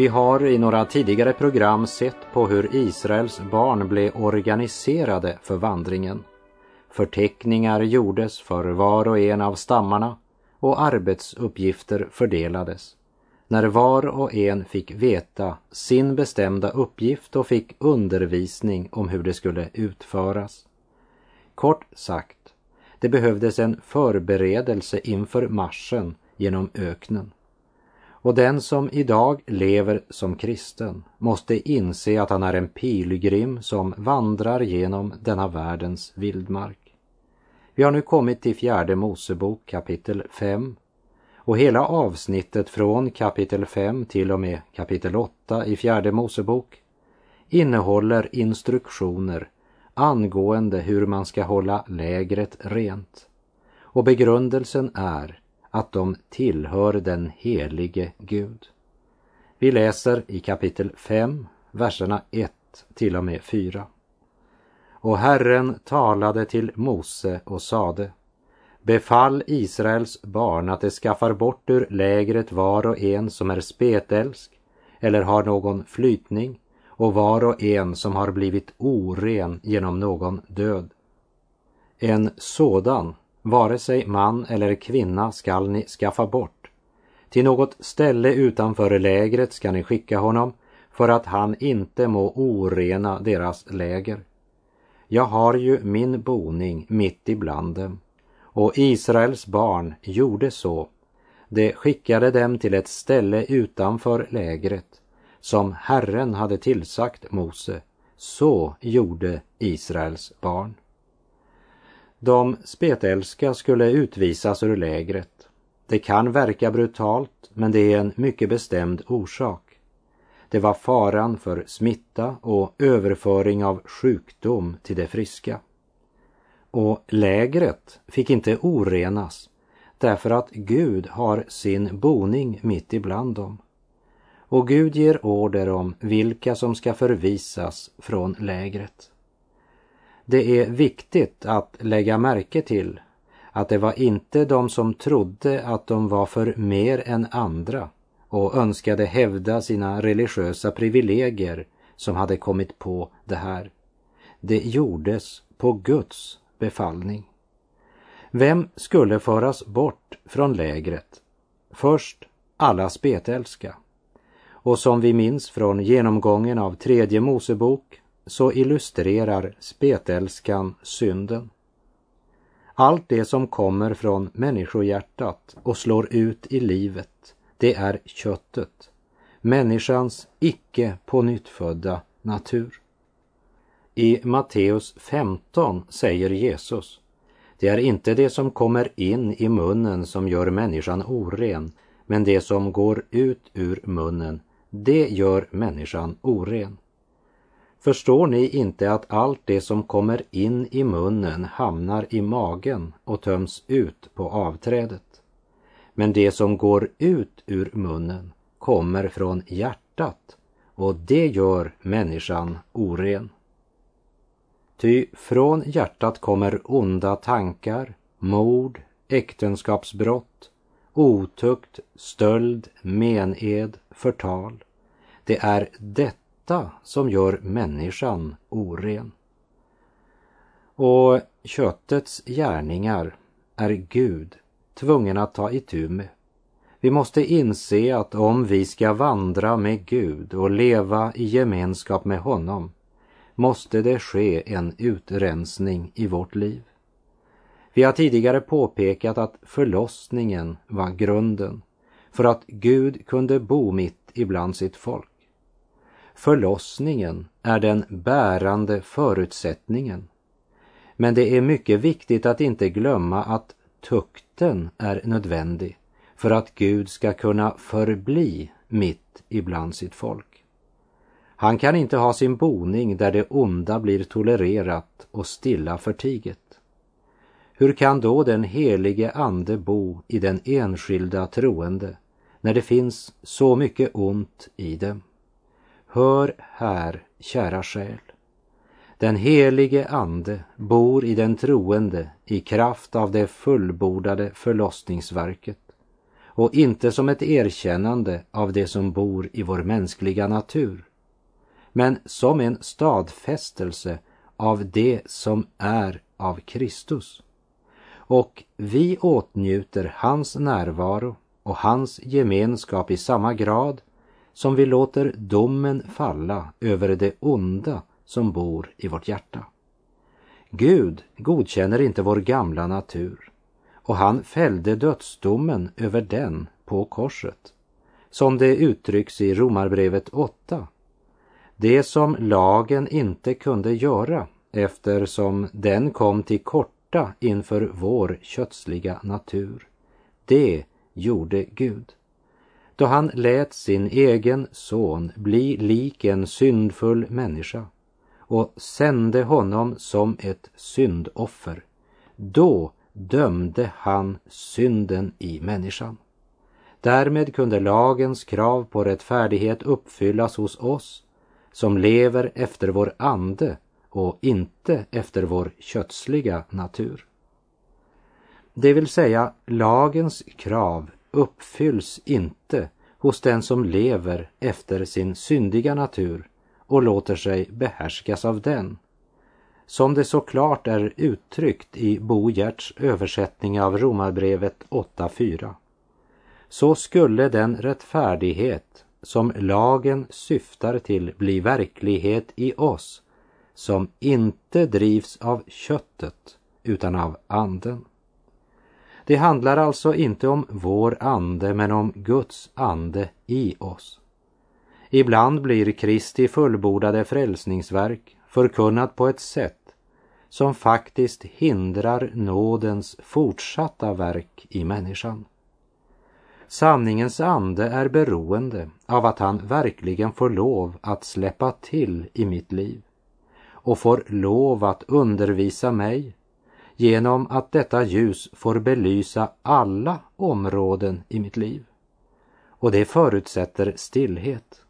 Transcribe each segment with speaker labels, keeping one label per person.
Speaker 1: Vi har i några tidigare program sett på hur Israels barn blev organiserade för vandringen. Förteckningar gjordes för var och en av stammarna och arbetsuppgifter fördelades. När var och en fick veta sin bestämda uppgift och fick undervisning om hur det skulle utföras. Kort sagt, det behövdes en förberedelse inför marschen genom öknen. Och den som idag lever som kristen måste inse att han är en pilgrim som vandrar genom denna världens vildmark. Vi har nu kommit till fjärde Mosebok kapitel 5 och hela avsnittet från kapitel 5 till och med kapitel 8 i fjärde Mosebok innehåller instruktioner angående hur man ska hålla lägret rent. Och begrundelsen är att de tillhör den helige Gud. Vi läser i kapitel 5, verserna 1 till och med 4. Och Herren talade till Mose och sade Befall Israels barn att de skaffar bort ur lägret var och en som är spetälsk eller har någon flytning och var och en som har blivit oren genom någon död. En sådan Vare sig man eller kvinna skall ni skaffa bort. Till något ställe utanför lägret ska ni skicka honom för att han inte må orena deras läger. Jag har ju min boning mitt ibland dem. Och Israels barn gjorde så. De skickade dem till ett ställe utanför lägret som Herren hade tillsagt Mose. Så gjorde Israels barn. De spetälska skulle utvisas ur lägret. Det kan verka brutalt, men det är en mycket bestämd orsak. Det var faran för smitta och överföring av sjukdom till det friska. Och lägret fick inte orenas därför att Gud har sin boning mitt ibland dem. Och Gud ger order om vilka som ska förvisas från lägret. Det är viktigt att lägga märke till att det var inte de som trodde att de var för mer än andra och önskade hävda sina religiösa privilegier som hade kommit på det här. Det gjordes på Guds befallning. Vem skulle föras bort från lägret? Först alla spetälska. Och som vi minns från genomgången av tredje Mosebok så illustrerar spetälskan synden. Allt det som kommer från människohjärtat och slår ut i livet, det är köttet, människans icke pånyttfödda natur. I Matteus 15 säger Jesus, det är inte det som kommer in i munnen som gör människan oren, men det som går ut ur munnen, det gör människan oren. Förstår ni inte att allt det som kommer in i munnen hamnar i magen och töms ut på avträdet? Men det som går ut ur munnen kommer från hjärtat och det gör människan oren. Ty från hjärtat kommer onda tankar, mord, äktenskapsbrott, otukt, stöld, mened, förtal. Det är detta detta som gör människan oren. Och köttets gärningar är Gud tvungen att ta itu med. Vi måste inse att om vi ska vandra med Gud och leva i gemenskap med honom måste det ske en utrensning i vårt liv. Vi har tidigare påpekat att förlossningen var grunden för att Gud kunde bo mitt ibland sitt folk. Förlossningen är den bärande förutsättningen. Men det är mycket viktigt att inte glömma att tukten är nödvändig för att Gud ska kunna förbli mitt ibland sitt folk. Han kan inte ha sin boning där det onda blir tolererat och stilla förtiget. Hur kan då den helige ande bo i den enskilda troende när det finns så mycket ont i dem? Hör här, kära själ. Den helige ande bor i den troende i kraft av det fullbordade förlossningsverket och inte som ett erkännande av det som bor i vår mänskliga natur, men som en stadfästelse av det som är av Kristus. Och vi åtnjuter hans närvaro och hans gemenskap i samma grad som vi låter domen falla över det onda som bor i vårt hjärta. Gud godkänner inte vår gamla natur och han fällde dödsdomen över den på korset. Som det uttrycks i Romarbrevet 8. Det som lagen inte kunde göra eftersom den kom till korta inför vår kötsliga natur. Det gjorde Gud då han lät sin egen son bli lik en syndfull människa och sände honom som ett syndoffer. Då dömde han synden i människan. Därmed kunde lagens krav på rättfärdighet uppfyllas hos oss som lever efter vår ande och inte efter vår kötsliga natur. Det vill säga, lagens krav uppfylls inte hos den som lever efter sin syndiga natur och låter sig behärskas av den. Som det så klart är uttryckt i Bo Gerts översättning av Romarbrevet 8.4. Så skulle den rättfärdighet som lagen syftar till bli verklighet i oss som inte drivs av köttet utan av anden. Det handlar alltså inte om vår ande men om Guds ande i oss. Ibland blir Kristi fullbordade frälsningsverk förkunnat på ett sätt som faktiskt hindrar nådens fortsatta verk i människan. Sanningens ande är beroende av att han verkligen får lov att släppa till i mitt liv och får lov att undervisa mig genom att detta ljus får belysa alla områden i mitt liv. Och det förutsätter stillhet.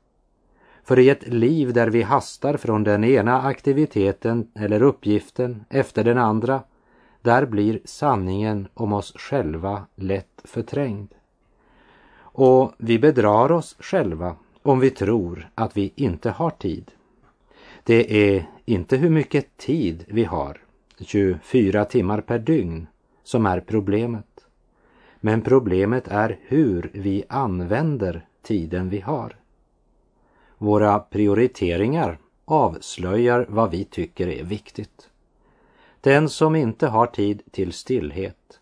Speaker 1: För i ett liv där vi hastar från den ena aktiviteten eller uppgiften efter den andra, där blir sanningen om oss själva lätt förträngd. Och vi bedrar oss själva om vi tror att vi inte har tid. Det är inte hur mycket tid vi har, 24 timmar per dygn, som är problemet. Men problemet är hur vi använder tiden vi har. Våra prioriteringar avslöjar vad vi tycker är viktigt. Den som inte har tid till stillhet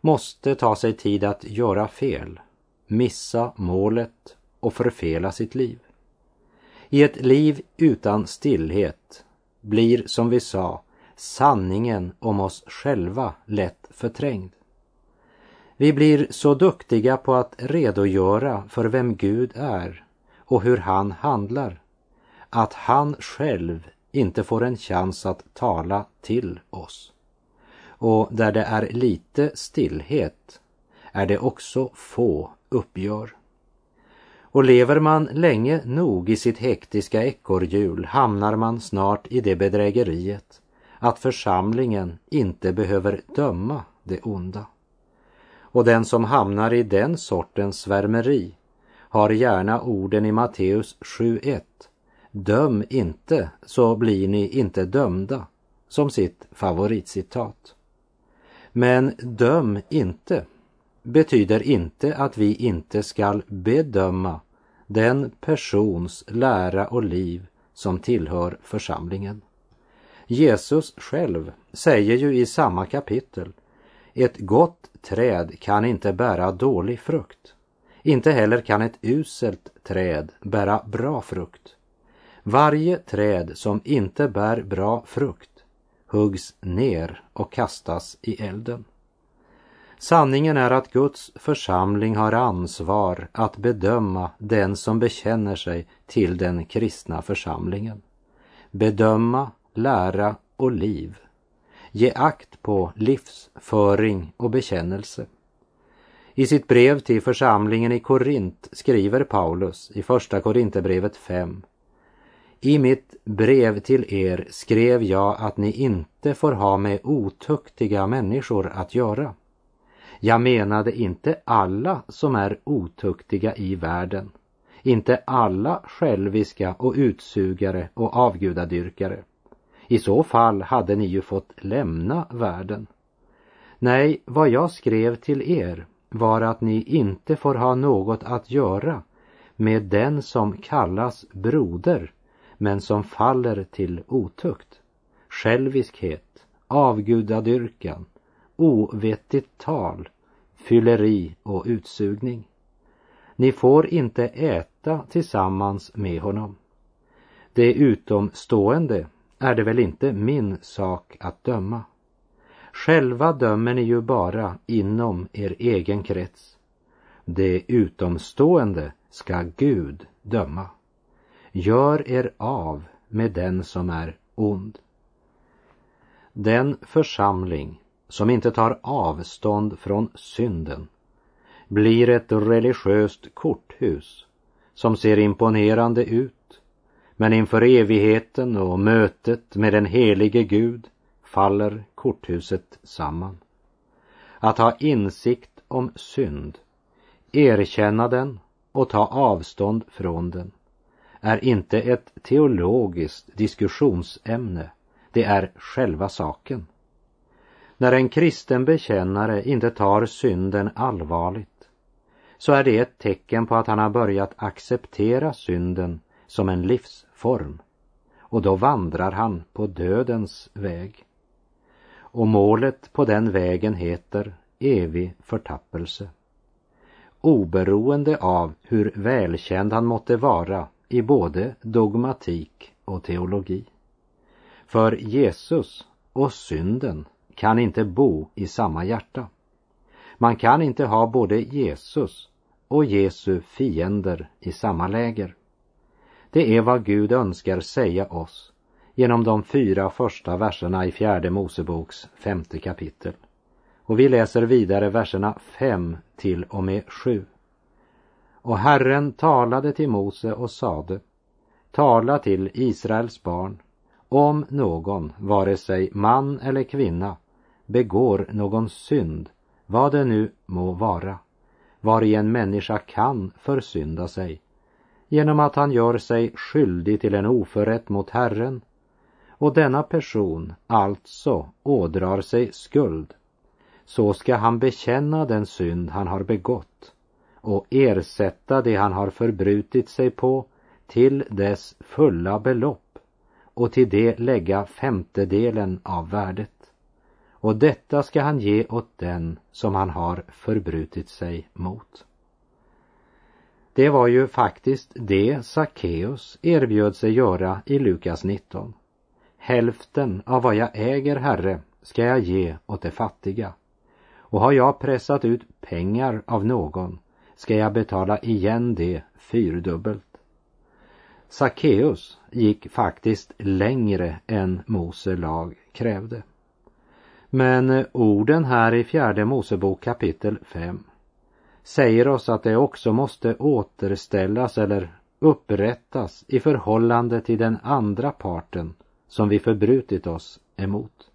Speaker 1: måste ta sig tid att göra fel, missa målet och förfela sitt liv. I ett liv utan stillhet blir, som vi sa, sanningen om oss själva lätt förträngd. Vi blir så duktiga på att redogöra för vem Gud är och hur han handlar, att han själv inte får en chans att tala till oss. Och där det är lite stillhet är det också få uppgör. Och lever man länge nog i sitt hektiska ekorrhjul hamnar man snart i det bedrägeriet att församlingen inte behöver döma det onda. Och den som hamnar i den sortens svärmeri har gärna orden i Matteus 7.1. Döm inte så blir ni inte dömda som sitt favoritcitat. Men döm inte betyder inte att vi inte skall bedöma den persons lära och liv som tillhör församlingen. Jesus själv säger ju i samma kapitel, ett gott träd kan inte bära dålig frukt. Inte heller kan ett uselt träd bära bra frukt. Varje träd som inte bär bra frukt huggs ner och kastas i elden. Sanningen är att Guds församling har ansvar att bedöma den som bekänner sig till den kristna församlingen. Bedöma, lära och liv. Ge akt på livsföring och bekännelse. I sitt brev till församlingen i Korint skriver Paulus i Första Korinthierbrevet 5 i mitt brev till er skrev jag att ni inte får ha med otuktiga människor att göra. Jag menade inte alla som är otuktiga i världen, inte alla själviska och utsugare och avgudadyrkare. I så fall hade ni ju fått lämna världen. Nej, vad jag skrev till er var att ni inte får ha något att göra med den som kallas broder men som faller till otukt, själviskhet, avgudadyrkan, ovettigt tal, fylleri och utsugning. Ni får inte äta tillsammans med honom. Det utomstående är det väl inte min sak att döma. Själva dömer ni ju bara inom er egen krets. Det utomstående ska Gud döma. Gör er av med den som är ond. Den församling som inte tar avstånd från synden blir ett religiöst korthus som ser imponerande ut men inför evigheten och mötet med den helige Gud faller korthuset samman. Att ha insikt om synd, erkänna den och ta avstånd från den är inte ett teologiskt diskussionsämne, det är själva saken. När en kristen bekännare inte tar synden allvarligt så är det ett tecken på att han har börjat acceptera synden som en livs form och då vandrar han på dödens väg. Och målet på den vägen heter evig förtappelse. Oberoende av hur välkänd han måtte vara i både dogmatik och teologi. För Jesus och synden kan inte bo i samma hjärta. Man kan inte ha både Jesus och Jesu fiender i samma läger. Det är vad Gud önskar säga oss genom de fyra första verserna i fjärde Moseboks femte kapitel. Och vi läser vidare verserna fem till och med sju. Och Herren talade till Mose och sade Tala till Israels barn om någon, vare sig man eller kvinna, begår någon synd, vad det nu må vara, vari en människa kan försynda sig, genom att han gör sig skyldig till en oförrätt mot Herren, och denna person alltså ådrar sig skuld, så ska han bekänna den synd han har begått och ersätta det han har förbrutit sig på till dess fulla belopp och till det lägga femtedelen av värdet. Och detta ska han ge åt den som han har förbrutit sig mot. Det var ju faktiskt det Sackeus erbjöd sig göra i Lukas 19. Hälften av vad jag äger, Herre, ska jag ge åt de fattiga. Och har jag pressat ut pengar av någon ska jag betala igen det fyrdubbelt. Sackeus gick faktiskt längre än Mose lag krävde. Men orden här i fjärde Mosebok kapitel 5 säger oss att det också måste återställas eller upprättas i förhållande till den andra parten som vi förbrutit oss emot.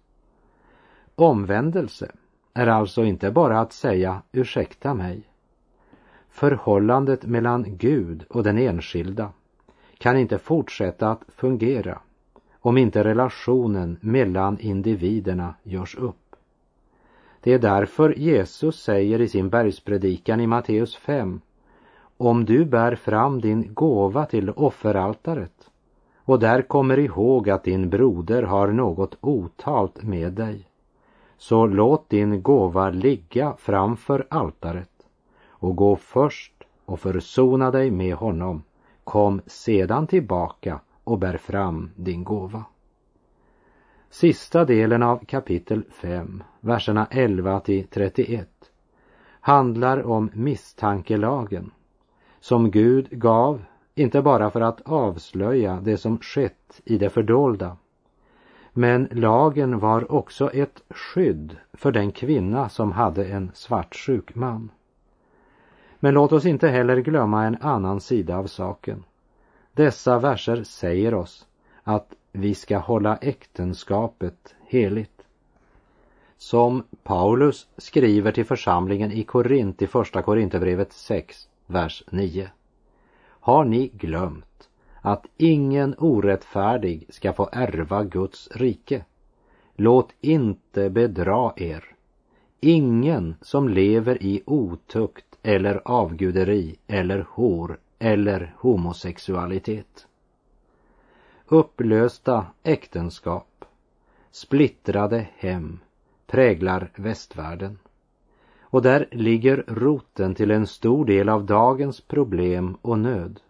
Speaker 1: Omvändelse är alltså inte bara att säga ursäkta mig Förhållandet mellan Gud och den enskilda kan inte fortsätta att fungera om inte relationen mellan individerna görs upp. Det är därför Jesus säger i sin bergspredikan i Matteus 5 om du bär fram din gåva till offeraltaret och där kommer ihåg att din broder har något otalt med dig, så låt din gåva ligga framför altaret och gå först och försona dig med honom. Kom sedan tillbaka och bär fram din gåva. Sista delen av kapitel 5, verserna 11 till 31 handlar om misstankelagen som Gud gav inte bara för att avslöja det som skett i det fördolda men lagen var också ett skydd för den kvinna som hade en svartsjuk man. Men låt oss inte heller glömma en annan sida av saken. Dessa verser säger oss att vi ska hålla äktenskapet heligt. Som Paulus skriver till församlingen i Korint i Första Korinthierbrevet 6, vers 9. Har ni glömt att ingen orättfärdig ska få ärva Guds rike? Låt inte bedra er. Ingen som lever i otukt eller avguderi eller hor eller homosexualitet. Upplösta äktenskap, splittrade hem präglar västvärlden. Och där ligger roten till en stor del av dagens problem och nöd.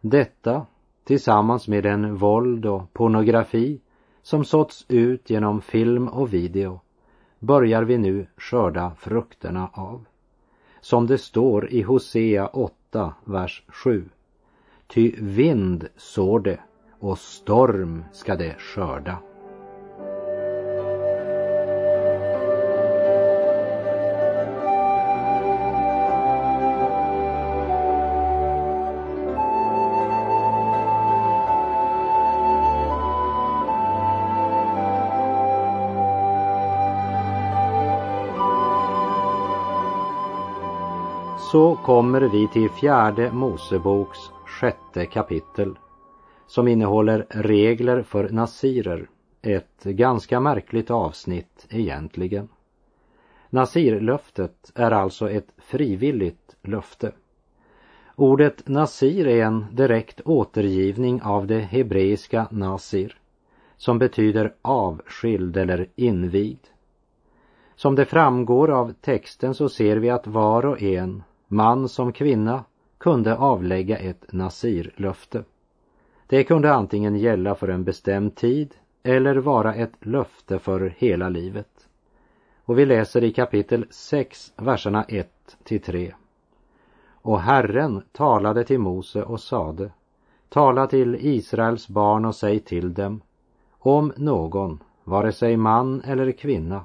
Speaker 1: Detta tillsammans med den våld och pornografi som såtts ut genom film och video börjar vi nu skörda frukterna av. Som det står i Hosea 8, vers 7. Ty vind sår det och storm ska det skörda. Så kommer vi till fjärde Moseboks sjätte kapitel som innehåller regler för nasirer, ett ganska märkligt avsnitt egentligen. Nasirlöftet är alltså ett frivilligt löfte. Ordet nasir är en direkt återgivning av det hebreiska nasir som betyder avskild eller invigd. Som det framgår av texten så ser vi att var och en man som kvinna, kunde avlägga ett nasirlöfte. Det kunde antingen gälla för en bestämd tid eller vara ett löfte för hela livet. Och vi läser i kapitel 6, verserna 1 till 3. Och Herren talade till Mose och sade, tala till Israels barn och säg till dem, om någon, vare sig man eller kvinna,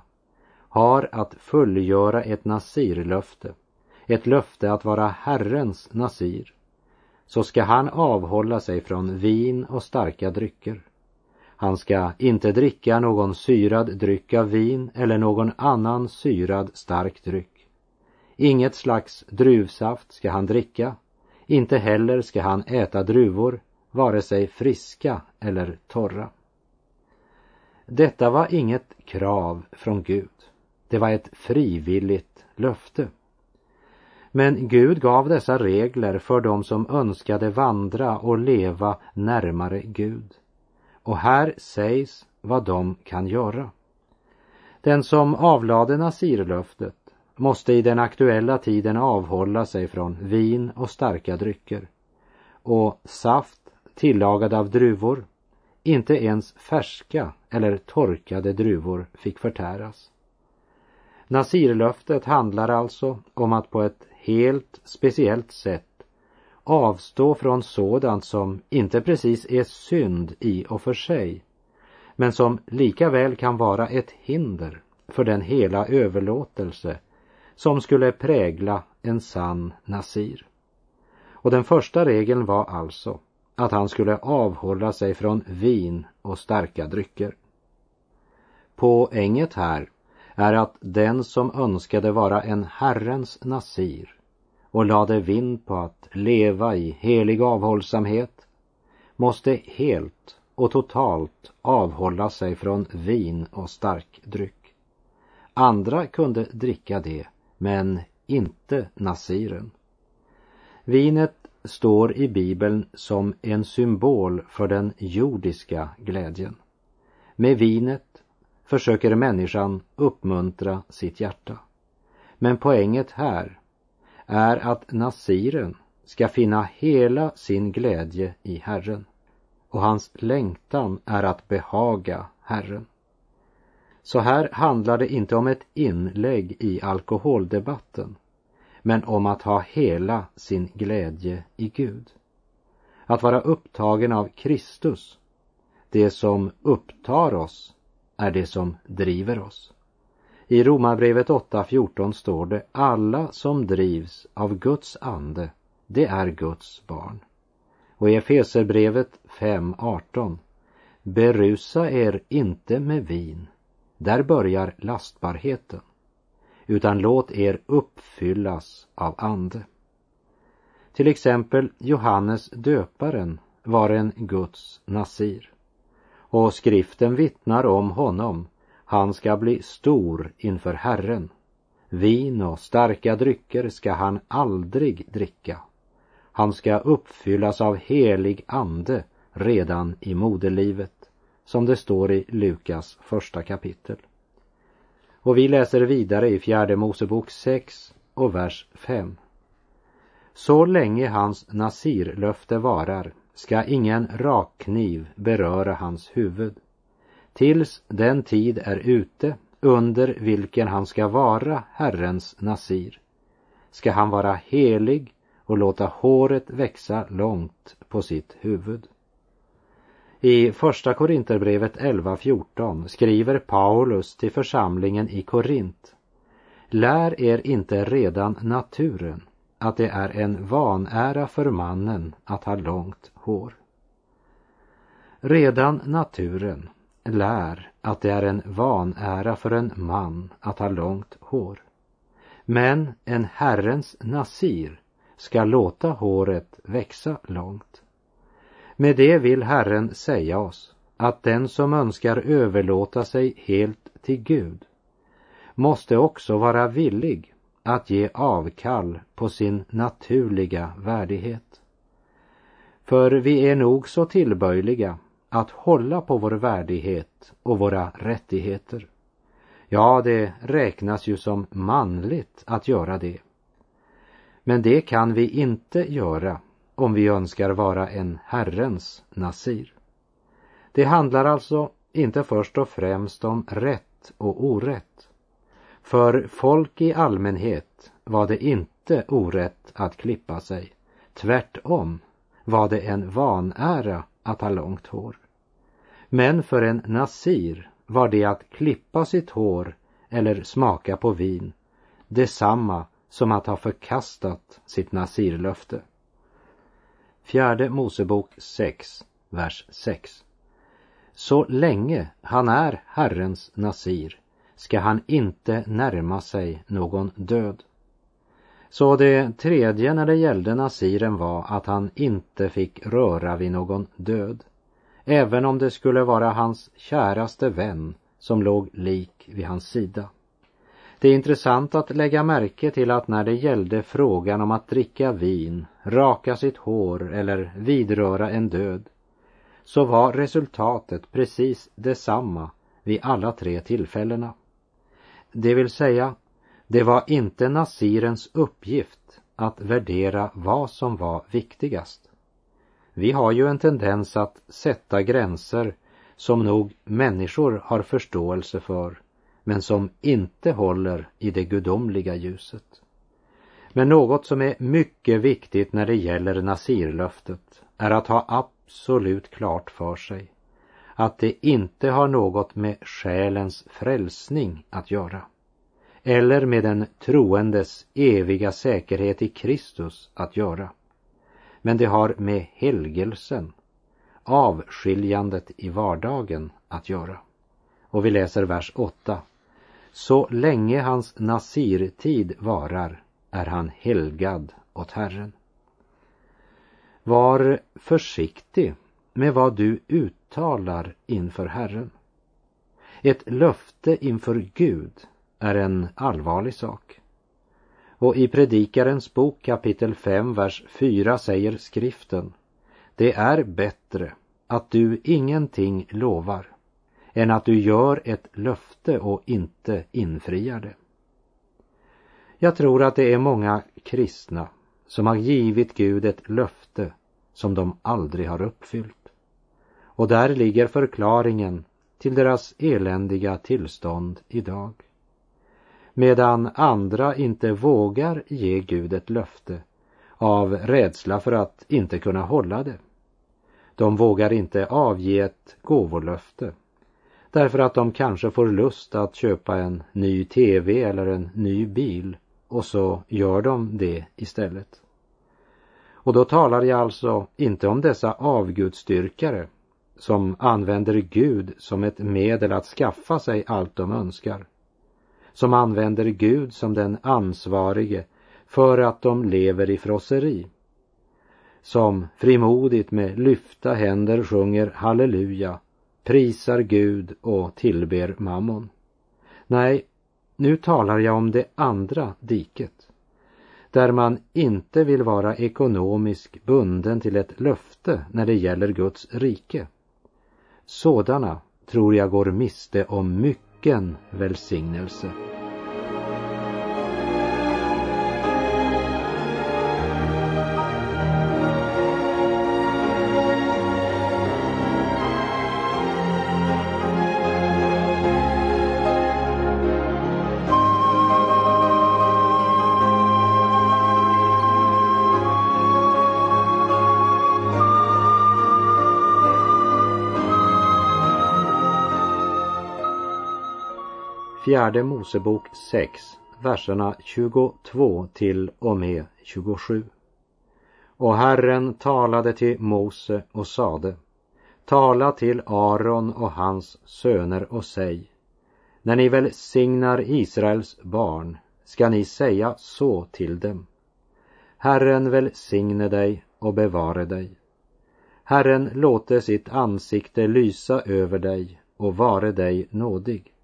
Speaker 1: har att fullgöra ett nasirlöfte ett löfte att vara Herrens nasir, så ska han avhålla sig från vin och starka drycker. Han ska inte dricka någon syrad dryck av vin eller någon annan syrad stark dryck. Inget slags druvsaft ska han dricka, inte heller ska han äta druvor, vare sig friska eller torra. Detta var inget krav från Gud. Det var ett frivilligt löfte. Men Gud gav dessa regler för dem som önskade vandra och leva närmare Gud. Och här sägs vad de kan göra. Den som avlade Nasirlöftet måste i den aktuella tiden avhålla sig från vin och starka drycker och saft tillagad av druvor, inte ens färska eller torkade druvor fick förtäras. Nasirlöftet handlar alltså om att på ett helt speciellt sätt avstå från sådant som inte precis är synd i och för sig men som lika väl kan vara ett hinder för den hela överlåtelse som skulle prägla en sann nasir. Och den första regeln var alltså att han skulle avhålla sig från vin och starka drycker. Poänget här är att den som önskade vara en Herrens nasir och lade vind på att leva i helig avhållsamhet måste helt och totalt avhålla sig från vin och stark dryck. Andra kunde dricka det, men inte nasiren. Vinet står i Bibeln som en symbol för den jordiska glädjen. Med vinet försöker människan uppmuntra sitt hjärta. Men poänget här är att nasiren ska finna hela sin glädje i Herren och hans längtan är att behaga Herren. Så här handlar det inte om ett inlägg i alkoholdebatten men om att ha hela sin glädje i Gud. Att vara upptagen av Kristus, det som upptar oss, är det som driver oss. I Romarbrevet 8.14 står det alla som drivs av Guds ande, det är Guds barn. Och i Efeserbrevet 5.18 Berusa er inte med vin, där börjar lastbarheten, utan låt er uppfyllas av ande. Till exempel Johannes döparen var en Guds nasir. Och skriften vittnar om honom. Han ska bli stor inför Herren. Vin och starka drycker ska han aldrig dricka. Han ska uppfyllas av helig ande redan i moderlivet, som det står i Lukas första kapitel. Och vi läser vidare i fjärde Mosebok 6 och vers 5. Så länge hans nasirlöfte varar ska ingen rakkniv beröra hans huvud tills den tid är ute under vilken han ska vara Herrens nasir ska han vara helig och låta håret växa långt på sitt huvud. I Första Korinterbrevet 11.14 skriver Paulus till församlingen i Korint. Lär er inte redan naturen att det är en vanära för mannen att ha långt hår. Redan naturen lär att det är en vanära för en man att ha långt hår. Men en Herrens nasir ska låta håret växa långt. Med det vill Herren säga oss att den som önskar överlåta sig helt till Gud måste också vara villig att ge avkall på sin naturliga värdighet. För vi är nog så tillböjliga att hålla på vår värdighet och våra rättigheter. Ja, det räknas ju som manligt att göra det. Men det kan vi inte göra om vi önskar vara en Herrens nasir. Det handlar alltså inte först och främst om rätt och orätt. För folk i allmänhet var det inte orätt att klippa sig. Tvärtom var det en vanära att ha långt hår. Men för en nasir var det att klippa sitt hår eller smaka på vin detsamma som att ha förkastat sitt nasirlöfte. Fjärde Mosebok 6, vers 6. Så länge han är Herrens nasir ska han inte närma sig någon död. Så det tredje när det gällde nasiren var att han inte fick röra vid någon död, även om det skulle vara hans käraste vän som låg lik vid hans sida. Det är intressant att lägga märke till att när det gällde frågan om att dricka vin, raka sitt hår eller vidröra en död, så var resultatet precis detsamma vid alla tre tillfällena. Det vill säga, det var inte Nasirens uppgift att värdera vad som var viktigast. Vi har ju en tendens att sätta gränser som nog människor har förståelse för men som inte håller i det gudomliga ljuset. Men något som är mycket viktigt när det gäller Nasirlöftet är att ha absolut klart för sig att det inte har något med själens frälsning att göra eller med den troendes eviga säkerhet i Kristus att göra. Men det har med helgelsen, avskiljandet i vardagen att göra. Och vi läser vers 8. Så länge hans nasirtid varar är han helgad åt Herren. Var försiktig med vad du uttalar inför Herren. Ett löfte inför Gud är en allvarlig sak. Och i Predikarens bok kapitel 5, vers 4 säger skriften Det är bättre att du ingenting lovar än att du gör ett löfte och inte infriar det. Jag tror att det är många kristna som har givit Gud ett löfte som de aldrig har uppfyllt. Och där ligger förklaringen till deras eländiga tillstånd idag. medan andra inte vågar ge Gud ett löfte av rädsla för att inte kunna hålla det. De vågar inte avge ett gåvolöfte därför att de kanske får lust att köpa en ny tv eller en ny bil och så gör de det istället. Och då talar jag alltså inte om dessa avgudstyrkare som använder Gud som ett medel att skaffa sig allt de önskar. Som använder Gud som den ansvarige för att de lever i frosseri. Som frimodigt med lyfta händer sjunger halleluja, prisar Gud och tillber mammon. Nej, nu talar jag om det andra diket där man inte vill vara ekonomiskt bunden till ett löfte när det gäller Guds rike. Sådana tror jag går miste om mycken välsignelse. Fjärde Mosebok 6, verserna 22 till och med 27. Och Herren talade till Mose och sade Tala till Aron och hans söner och säg När ni välsignar Israels barn ska ni säga så till dem. Herren välsigne dig och bevare dig. Herren låte sitt ansikte lysa över dig och vare dig nådig.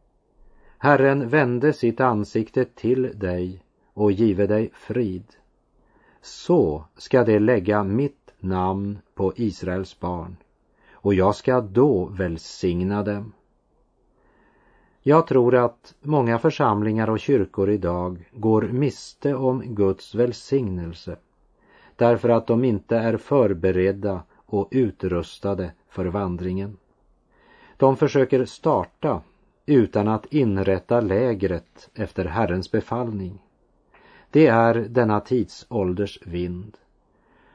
Speaker 1: Herren vände sitt ansikte till dig och give dig frid. Så ska de lägga mitt namn på Israels barn och jag ska då välsigna dem. Jag tror att många församlingar och kyrkor idag går miste om Guds välsignelse därför att de inte är förberedda och utrustade för vandringen. De försöker starta utan att inrätta lägret efter Herrens befallning. Det är denna tidsålders vind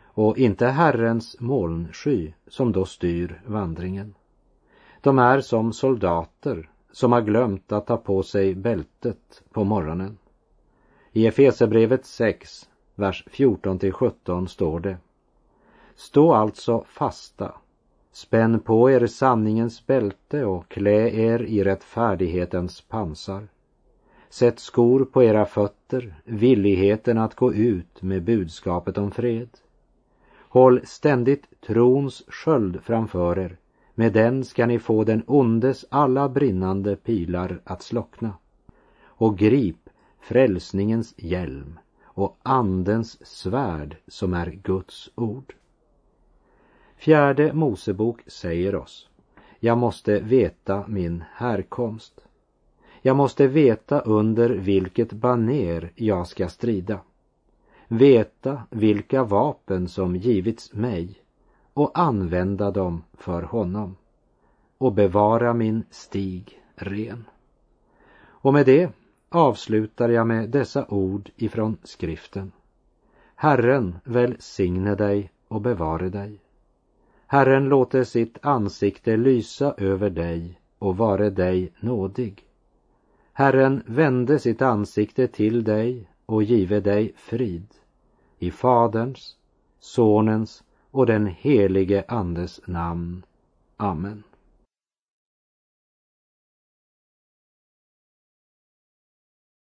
Speaker 1: och inte Herrens molnsky som då styr vandringen. De är som soldater som har glömt att ta på sig bältet på morgonen. I Efesebrevet 6, vers 14 till 17 står det Stå alltså fasta Spänn på er sanningens bälte och klä er i rättfärdighetens pansar. Sätt skor på era fötter, villigheten att gå ut med budskapet om fred. Håll ständigt trons sköld framför er, med den ska ni få den ondes alla brinnande pilar att slockna. Och grip frälsningens hjälm och andens svärd som är Guds ord. Fjärde Mosebok säger oss, jag måste veta min härkomst. Jag måste veta under vilket baner jag ska strida. Veta vilka vapen som givits mig och använda dem för honom och bevara min stig ren. Och med det avslutar jag med dessa ord ifrån skriften. Herren välsigne dig och bevare dig. Herren låter sitt ansikte lysa över dig och vare dig nådig. Herren vände sitt ansikte till dig och give dig frid. I Faderns, Sonens och den helige Andes namn. Amen.